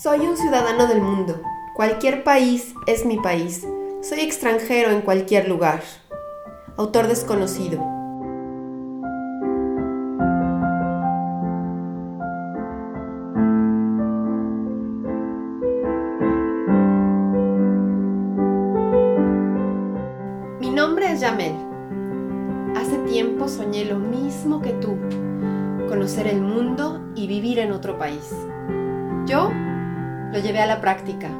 Soy un ciudadano del mundo. Cualquier país es mi país. Soy extranjero en cualquier lugar. Autor desconocido. Mi nombre es Yamel. Hace tiempo soñé lo mismo que tú, conocer el mundo y vivir en otro país. Yo lo llevé a la práctica.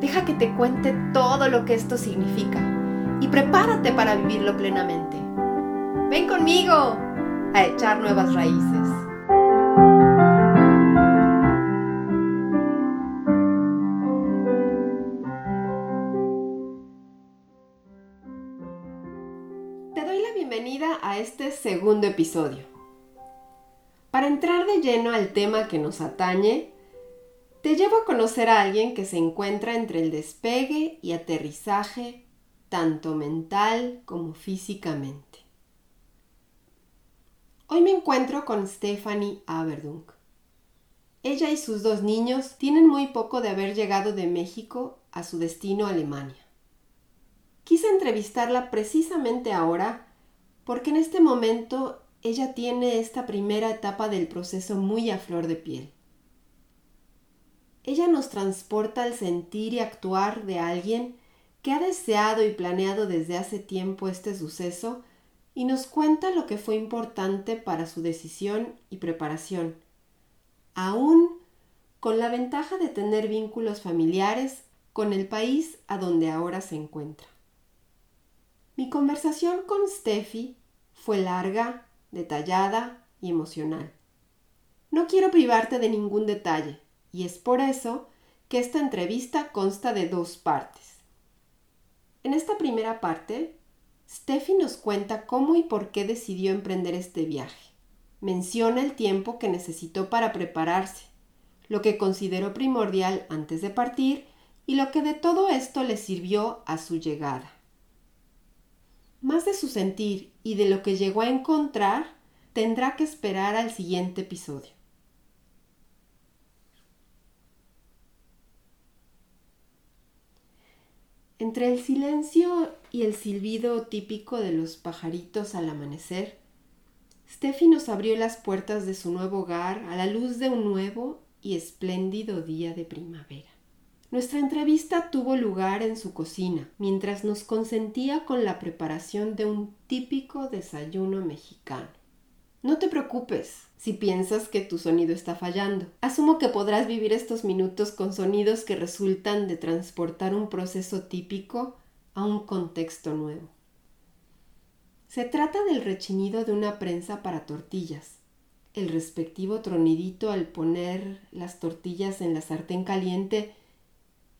Deja que te cuente todo lo que esto significa y prepárate para vivirlo plenamente. Ven conmigo a echar nuevas raíces. Te doy la bienvenida a este segundo episodio. Para entrar de lleno al tema que nos atañe, te llevo a conocer a alguien que se encuentra entre el despegue y aterrizaje, tanto mental como físicamente. Hoy me encuentro con Stephanie Aberdunk. Ella y sus dos niños tienen muy poco de haber llegado de México a su destino Alemania. Quise entrevistarla precisamente ahora porque en este momento ella tiene esta primera etapa del proceso muy a flor de piel. Ella nos transporta al sentir y actuar de alguien que ha deseado y planeado desde hace tiempo este suceso y nos cuenta lo que fue importante para su decisión y preparación, aún con la ventaja de tener vínculos familiares con el país a donde ahora se encuentra. Mi conversación con Steffi fue larga, detallada y emocional. No quiero privarte de ningún detalle, y es por eso que esta entrevista consta de dos partes. En esta primera parte, Steffi nos cuenta cómo y por qué decidió emprender este viaje. Menciona el tiempo que necesitó para prepararse, lo que consideró primordial antes de partir y lo que de todo esto le sirvió a su llegada. Más de su sentir y de lo que llegó a encontrar tendrá que esperar al siguiente episodio. Entre el silencio y el silbido típico de los pajaritos al amanecer, Steffi nos abrió las puertas de su nuevo hogar a la luz de un nuevo y espléndido día de primavera. Nuestra entrevista tuvo lugar en su cocina, mientras nos consentía con la preparación de un típico desayuno mexicano. No te preocupes si piensas que tu sonido está fallando. Asumo que podrás vivir estos minutos con sonidos que resultan de transportar un proceso típico a un contexto nuevo. Se trata del rechinido de una prensa para tortillas, el respectivo tronidito al poner las tortillas en la sartén caliente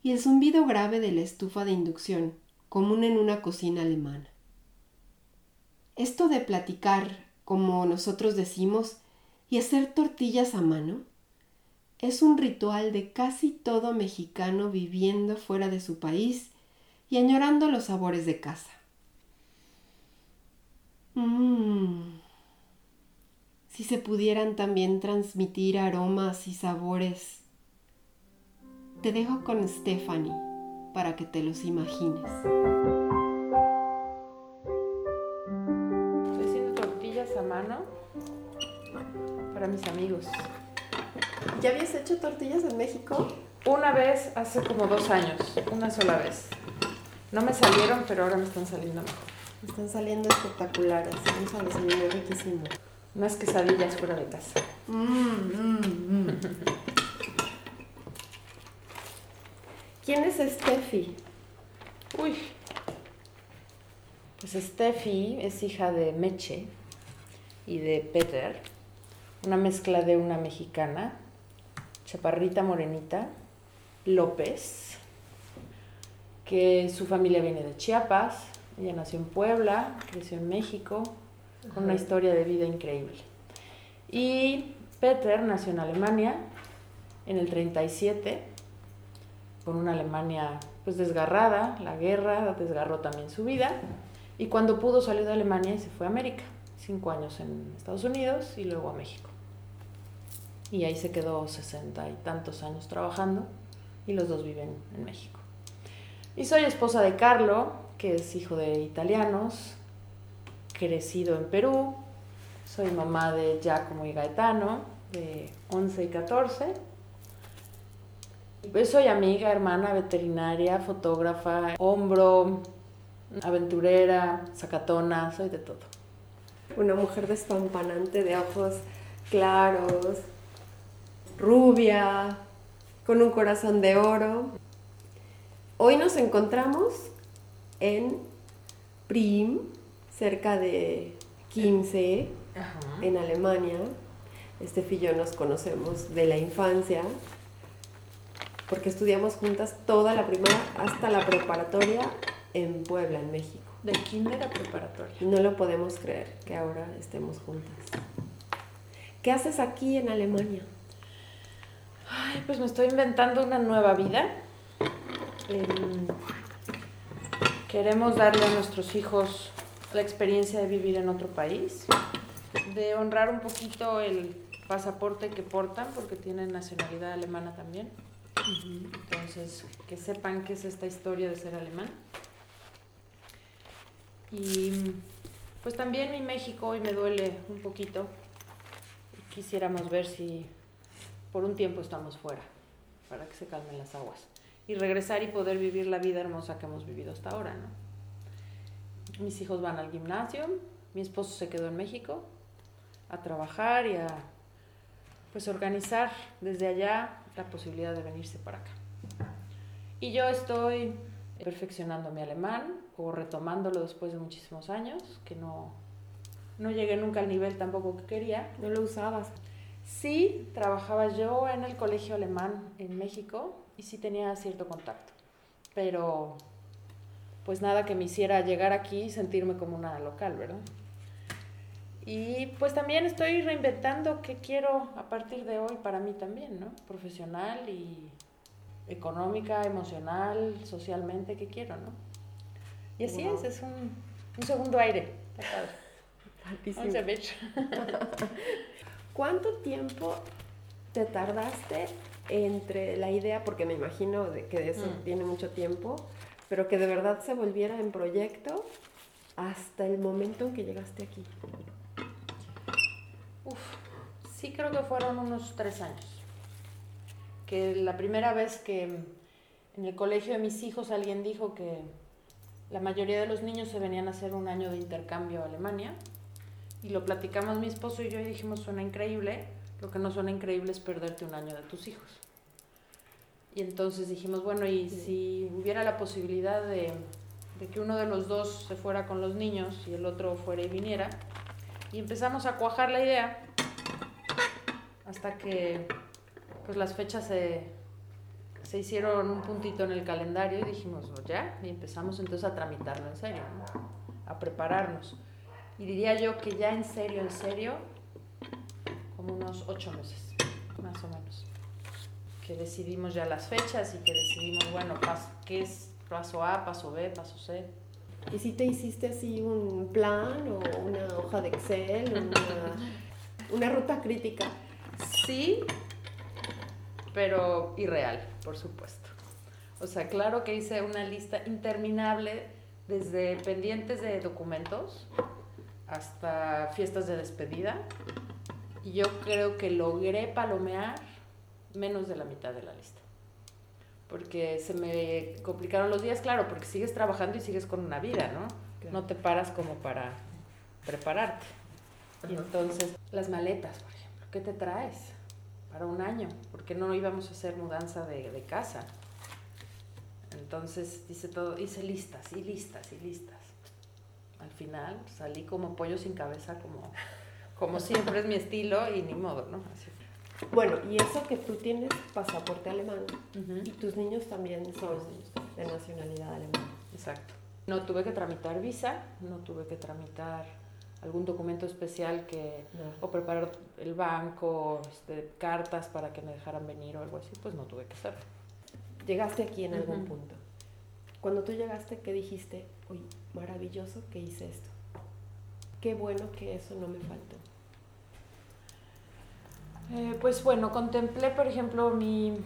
y el zumbido grave de la estufa de inducción, común en una cocina alemana. Esto de platicar como nosotros decimos, y hacer tortillas a mano, es un ritual de casi todo mexicano viviendo fuera de su país y añorando los sabores de casa. Mmm. Si se pudieran también transmitir aromas y sabores. Te dejo con Stephanie para que te los imagines. Para mis amigos. ¿Ya habías hecho tortillas en México? Una vez hace como dos años, una sola vez. No me salieron, pero ahora me están saliendo mejor. Me están saliendo espectaculares, vamos a desayunar riquísimo. Unas quesadillas fuera de casa. Mm, mm, mm. ¿Quién es Steffi? Uy. Pues Steffi es hija de Meche, y de Peter, una mezcla de una mexicana, chaparrita morenita, López, que su familia viene de Chiapas, ella nació en Puebla, creció en México, con una historia de vida increíble. Y Peter nació en Alemania en el 37, con una Alemania pues desgarrada, la guerra desgarró también su vida, y cuando pudo salir de Alemania se fue a América cinco años en Estados Unidos y luego a México. Y ahí se quedó sesenta y tantos años trabajando y los dos viven en México. Y soy esposa de Carlo, que es hijo de italianos, crecido en Perú. Soy mamá de Giacomo y Gaetano, de 11 y 14. Pues soy amiga, hermana, veterinaria, fotógrafa, hombro, aventurera, sacatona, soy de todo. Una mujer despampanante de ojos claros, rubia, con un corazón de oro. Hoy nos encontramos en Prim, cerca de 15, en Alemania. Este y yo nos conocemos de la infancia, porque estudiamos juntas toda la primaria hasta la preparatoria en Puebla, en México. De kinder a preparatoria. No lo podemos creer que ahora estemos juntas. ¿Qué haces aquí en Alemania? Ay, pues me estoy inventando una nueva vida. Em, queremos darle a nuestros hijos la experiencia de vivir en otro país, de honrar un poquito el pasaporte que portan, porque tienen nacionalidad alemana también. Entonces, que sepan qué es esta historia de ser alemán. Y pues también mi México hoy me duele un poquito. Quisiéramos ver si por un tiempo estamos fuera, para que se calmen las aguas. Y regresar y poder vivir la vida hermosa que hemos vivido hasta ahora, ¿no? Mis hijos van al gimnasio, mi esposo se quedó en México a trabajar y a pues organizar desde allá la posibilidad de venirse para acá. Y yo estoy perfeccionando mi alemán o retomándolo después de muchísimos años, que no, no llegué nunca al nivel tampoco que quería. ¿No lo usabas? Sí, trabajaba yo en el colegio alemán en México y sí tenía cierto contacto, pero pues nada que me hiciera llegar aquí y sentirme como una local, ¿verdad? Y pues también estoy reinventando qué quiero a partir de hoy para mí también, ¿no? Profesional y económica, emocional, socialmente, qué quiero, ¿no? Y así es, es un, un segundo aire. ¿Cuánto tiempo te tardaste entre la idea, porque me imagino de que eso mm. tiene mucho tiempo, pero que de verdad se volviera en proyecto hasta el momento en que llegaste aquí? Uf, sí creo que fueron unos tres años. Que la primera vez que en el colegio de mis hijos alguien dijo que la mayoría de los niños se venían a hacer un año de intercambio a Alemania y lo platicamos mi esposo y yo y dijimos, suena increíble, lo que no suena increíble es perderte un año de tus hijos. Y entonces dijimos, bueno, y si hubiera la posibilidad de, de, que uno de los dos se fuera con los niños y el otro fuera y viniera, y empezamos a cuajar la idea hasta que pues las fechas se, se hicieron un puntito en el calendario y dijimos, ya, y empezamos entonces a tramitarlo en serio, a prepararnos. Y diría yo que ya en serio, en serio, como unos ocho meses, más o menos. Que decidimos ya las fechas y que decidimos, bueno, qué es paso A, paso B, paso C. ¿Y si te hiciste así un plan o una hoja de Excel, una, una ruta crítica? Sí, pero irreal, por supuesto. O sea, claro que hice una lista interminable desde pendientes de documentos hasta fiestas de despedida. Y yo creo que logré palomear menos de la mitad de la lista. Porque se me complicaron los días, claro, porque sigues trabajando y sigues con una vida, ¿no? No te paras como para prepararte. Y entonces, las maletas, por ejemplo, ¿qué te traes para un año? Porque no íbamos a hacer mudanza de, de casa. Entonces, dice todo, hice listas y listas y listas final salí como pollo sin cabeza, como, como siempre es mi estilo y ni modo, ¿no? Bueno, y eso que tú tienes pasaporte alemán y tus niños también son de nacionalidad alemana. Exacto. No tuve que tramitar visa, no tuve que tramitar algún documento especial que o preparar el banco, este, cartas para que me dejaran venir o algo así, pues no tuve que hacerlo. Llegaste aquí en algún punto. Cuando tú llegaste, ¿qué dijiste? Uy, maravilloso que hice esto. Qué bueno que eso no me faltó. Eh, pues bueno, contemplé, por ejemplo, mi,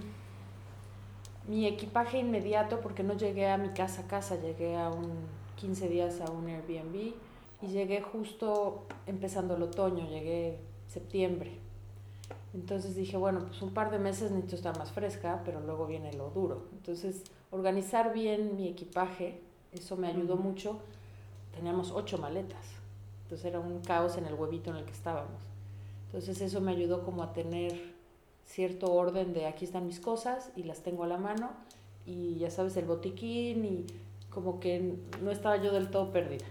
mi equipaje inmediato porque no llegué a mi casa a casa, llegué a un 15 días a un Airbnb y llegué justo empezando el otoño, llegué septiembre. Entonces dije, bueno, pues un par de meses necesito estar más fresca, pero luego viene lo duro. Entonces, organizar bien mi equipaje, eso me ayudó mucho. Teníamos ocho maletas, entonces era un caos en el huevito en el que estábamos. Entonces eso me ayudó como a tener cierto orden de aquí están mis cosas y las tengo a la mano y ya sabes el botiquín y como que no estaba yo del todo perdida.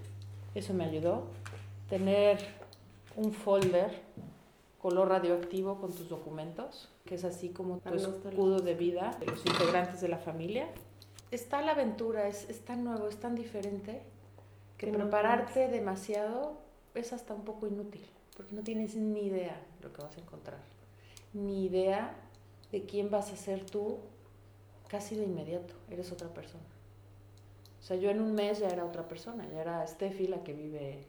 Eso me ayudó. Tener un folder color radioactivo con tus documentos, que es así como tu escudo de vida de los integrantes de la familia. Está la aventura, es, es tan nuevo, es tan diferente, que prepararte demasiado es hasta un poco inútil, porque no tienes ni idea de lo que vas a encontrar, ni idea de quién vas a ser tú casi de inmediato, eres otra persona. O sea, yo en un mes ya era otra persona, ya era Steffi la que vive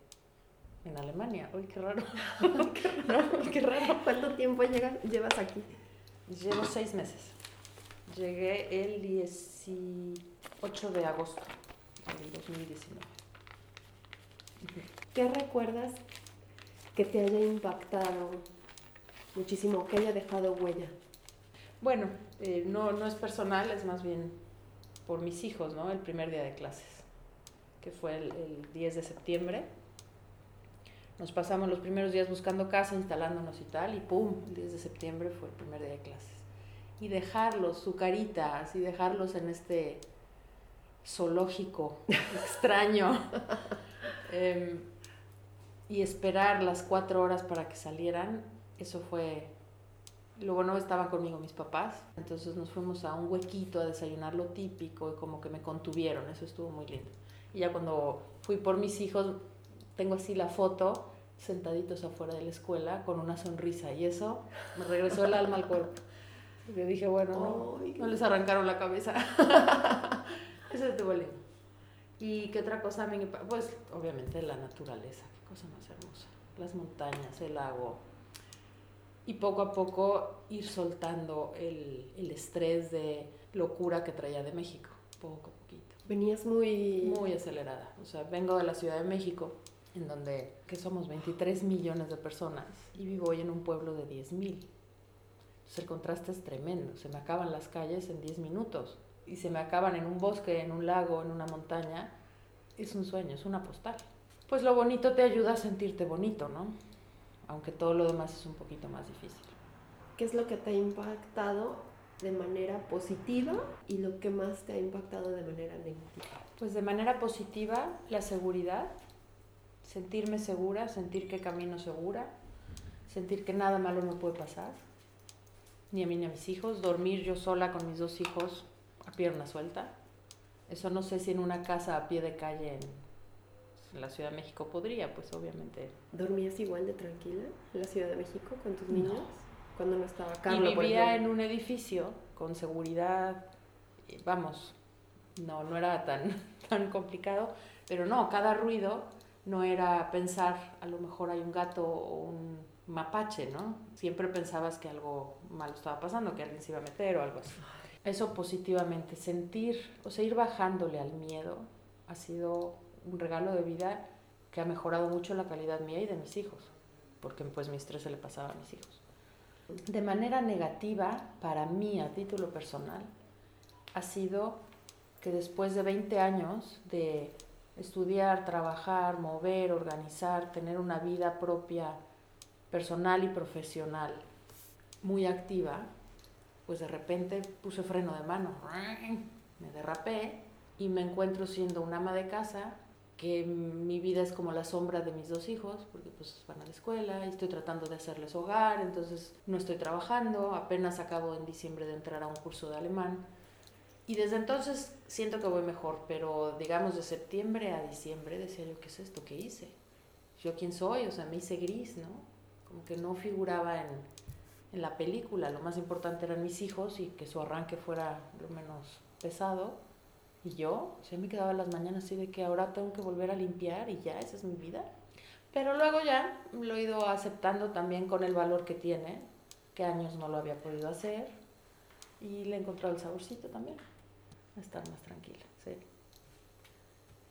en Alemania. Uy, qué raro. qué raro. ¿Cuánto tiempo llevas aquí? Llevo seis meses. Llegué el 18 de agosto del 2019. ¿Qué recuerdas que te haya impactado muchísimo, que haya dejado huella? Bueno, eh, no, no es personal, es más bien por mis hijos, ¿no? El primer día de clases, que fue el, el 10 de septiembre nos pasamos los primeros días buscando casa, instalándonos y tal, y ¡pum! El 10 de septiembre fue el primer día de clases. Y dejarlos, su carita, así dejarlos en este zoológico extraño. Em, y esperar las cuatro horas para que salieran, eso fue... Luego no estaban conmigo mis papás, entonces nos fuimos a un huequito a desayunar lo típico y como que me contuvieron, eso estuvo muy lindo. Y ya cuando fui por mis hijos, tengo así la foto sentaditos afuera de la escuela con una sonrisa y eso me regresó el alma al cuerpo. Yo dije, bueno, no, les arrancaron la cabeza. eso estuvo lindo. ¿Y qué otra cosa? Pues obviamente la naturaleza, qué cosa más hermosa. Las montañas, el lago. Y poco a poco ir soltando el, el estrés de locura que traía de México, poco a poquito. Venías muy... Muy acelerada. O sea, vengo de la Ciudad de México en donde que somos 23 millones de personas y vivo hoy en un pueblo de 10 mil. Entonces el contraste es tremendo, se me acaban las calles en 10 minutos y se me acaban en un bosque, en un lago, en una montaña. Es un sueño, es una postal. Pues lo bonito te ayuda a sentirte bonito, ¿no? Aunque todo lo demás es un poquito más difícil. ¿Qué es lo que te ha impactado de manera positiva y lo que más te ha impactado de manera negativa? Pues de manera positiva, la seguridad, sentirme segura, sentir que camino segura, sentir que nada malo me puede pasar, ni a mí ni a mis hijos, dormir yo sola con mis dos hijos a pierna suelta. Eso no sé si en una casa a pie de calle en la Ciudad de México podría, pues obviamente. ¿Dormías igual de tranquila en la Ciudad de México con tus niños? Cuando no estaba Carlos. Y vivía en un edificio con seguridad, vamos, no, no era tan, tan complicado, pero no, cada ruido no era pensar, a lo mejor hay un gato o un mapache, ¿no? Siempre pensabas que algo malo estaba pasando, que alguien se iba a meter o algo así. Eso positivamente, sentir, o sea, ir bajándole al miedo, ha sido un regalo de vida que ha mejorado mucho la calidad mía y de mis hijos, porque pues mi estrés se le pasaba a mis hijos. De manera negativa, para mí, a título personal, ha sido que después de 20 años de estudiar, trabajar, mover, organizar, tener una vida propia, personal y profesional muy activa, pues de repente puse freno de mano, me derrapé y me encuentro siendo una ama de casa, que mi vida es como la sombra de mis dos hijos, porque pues van a la escuela y estoy tratando de hacerles hogar, entonces no estoy trabajando, apenas acabo en diciembre de entrar a un curso de alemán y desde entonces siento que voy mejor, pero digamos de septiembre a diciembre decía yo, ¿qué es esto? ¿Qué hice? ¿Yo quién soy? O sea, me hice gris, ¿no? Como que no figuraba en, en la película. Lo más importante eran mis hijos y que su arranque fuera lo menos pesado. Y yo, o sea, me quedaba las mañanas así de que ahora tengo que volver a limpiar y ya, esa es mi vida. Pero luego ya lo he ido aceptando también con el valor que tiene, que años no lo había podido hacer y le he encontrado el saborcito también, a estar más tranquila, sí.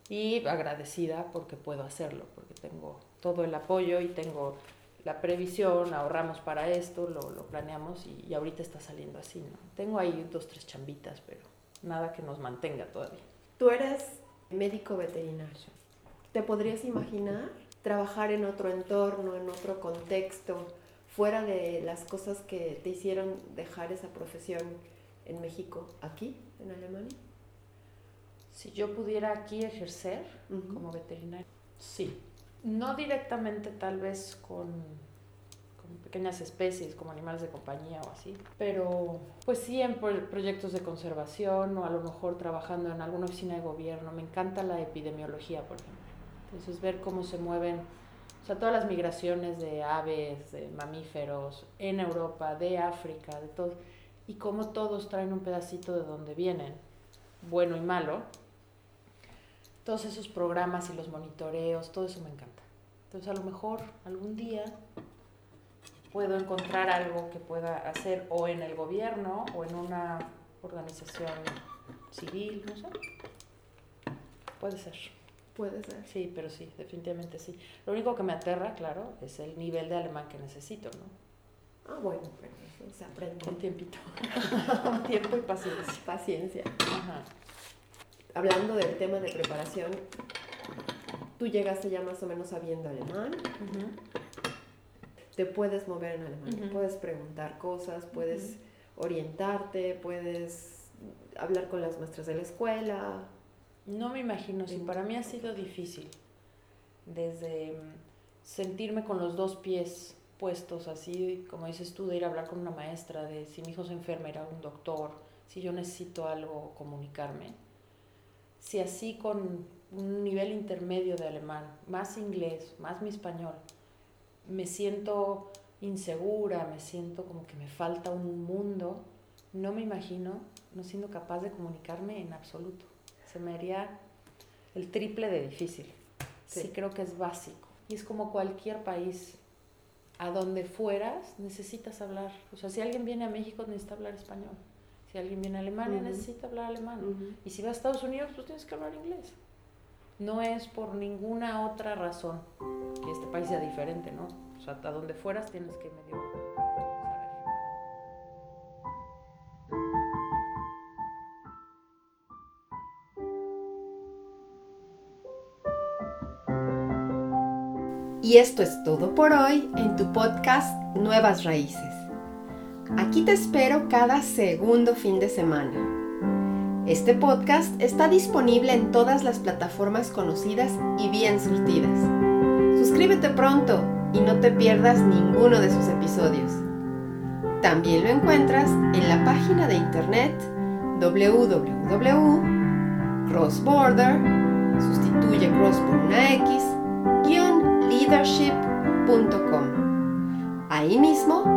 Y agradecida porque puedo hacerlo, porque tengo todo el apoyo y tengo la previsión, ahorramos para esto, lo, lo planeamos y, y, ahorita está saliendo así, ¿no? Tengo ahí dos, tres chambitas, pero nada que nos mantenga todavía. Tú eres médico veterinario. ¿Te podrías imaginar trabajar en otro entorno, en otro contexto, fuera de las cosas que te hicieron dejar esa profesión en México, aquí, en Alemania? Si yo pudiera aquí ejercer uh -huh. como veterinario, sí. No directamente tal vez con, pequeñas especies como animales de compañía o así, pero pues sí en pro proyectos de conservación o a lo mejor trabajando en alguna oficina de gobierno. Me encanta la epidemiología, por ejemplo. Entonces ver cómo se mueven, o sea, todas las migraciones de aves, de mamíferos en Europa, de África, de todo, y cómo todos traen un pedacito de donde vienen, bueno y malo. Todos esos programas y los monitoreos, todo eso me encanta. Entonces a lo mejor algún día puedo encontrar algo que pueda hacer o en el gobierno o en una organización civil, no sé. Puede ser. Puede ser. Sí, pero sí, definitivamente sí. Lo único que me aterra, claro, es el nivel de alemán que necesito, ¿no? Ah, bueno, pero se aprende. Con tiempito. Tiempo y paciencia. Paciencia. Ajá. Hablando del tema de preparación, tú llegaste ya más o menos sabiendo alemán. Uh -huh. Te puedes mover en alemán, puedes preguntar cosas, puedes orientarte, puedes hablar con las maestras de la escuela. No me imagino, sí, Sí. para mí ha sido difícil. Desde mm, sentirme con los dos pies puestos así, como dices tú, de ir a hablar con una maestra, de si mi hijo se enferma, ir a un doctor, si yo necesito algo, comunicarme. Si así con un nivel intermedio de alemán, más inglés, más mi español, me siento insegura, me siento como que me falta un mundo, no me imagino no siendo capaz de comunicarme en absoluto. Se me haría el triple de difícil. Sí. Sí. creo que es básico. Y es como cualquier país. A donde fueras, necesitas hablar. O sea, si alguien viene a México, necesita hablar español. Si alguien viene a Alemania, necesita hablar alemán. Y si vas a Estados Unidos, pues tienes que hablar inglés. No es por ninguna otra razón que este país sea diferente, ¿no? O sea, a donde fueras tienes que medio saber. Y esto es todo por hoy en tu podcast Nuevas Raíces. Aquí te espero cada segundo fin de semana. Este podcast está disponible en todas las plataformas conocidas y bien surtidas. Suscríbete pronto y no te pierdas ninguno de sus episodios. También lo encuentras en la página de internet www.crossborder, sustituye cross por una X, leadership.com. Ahí mismo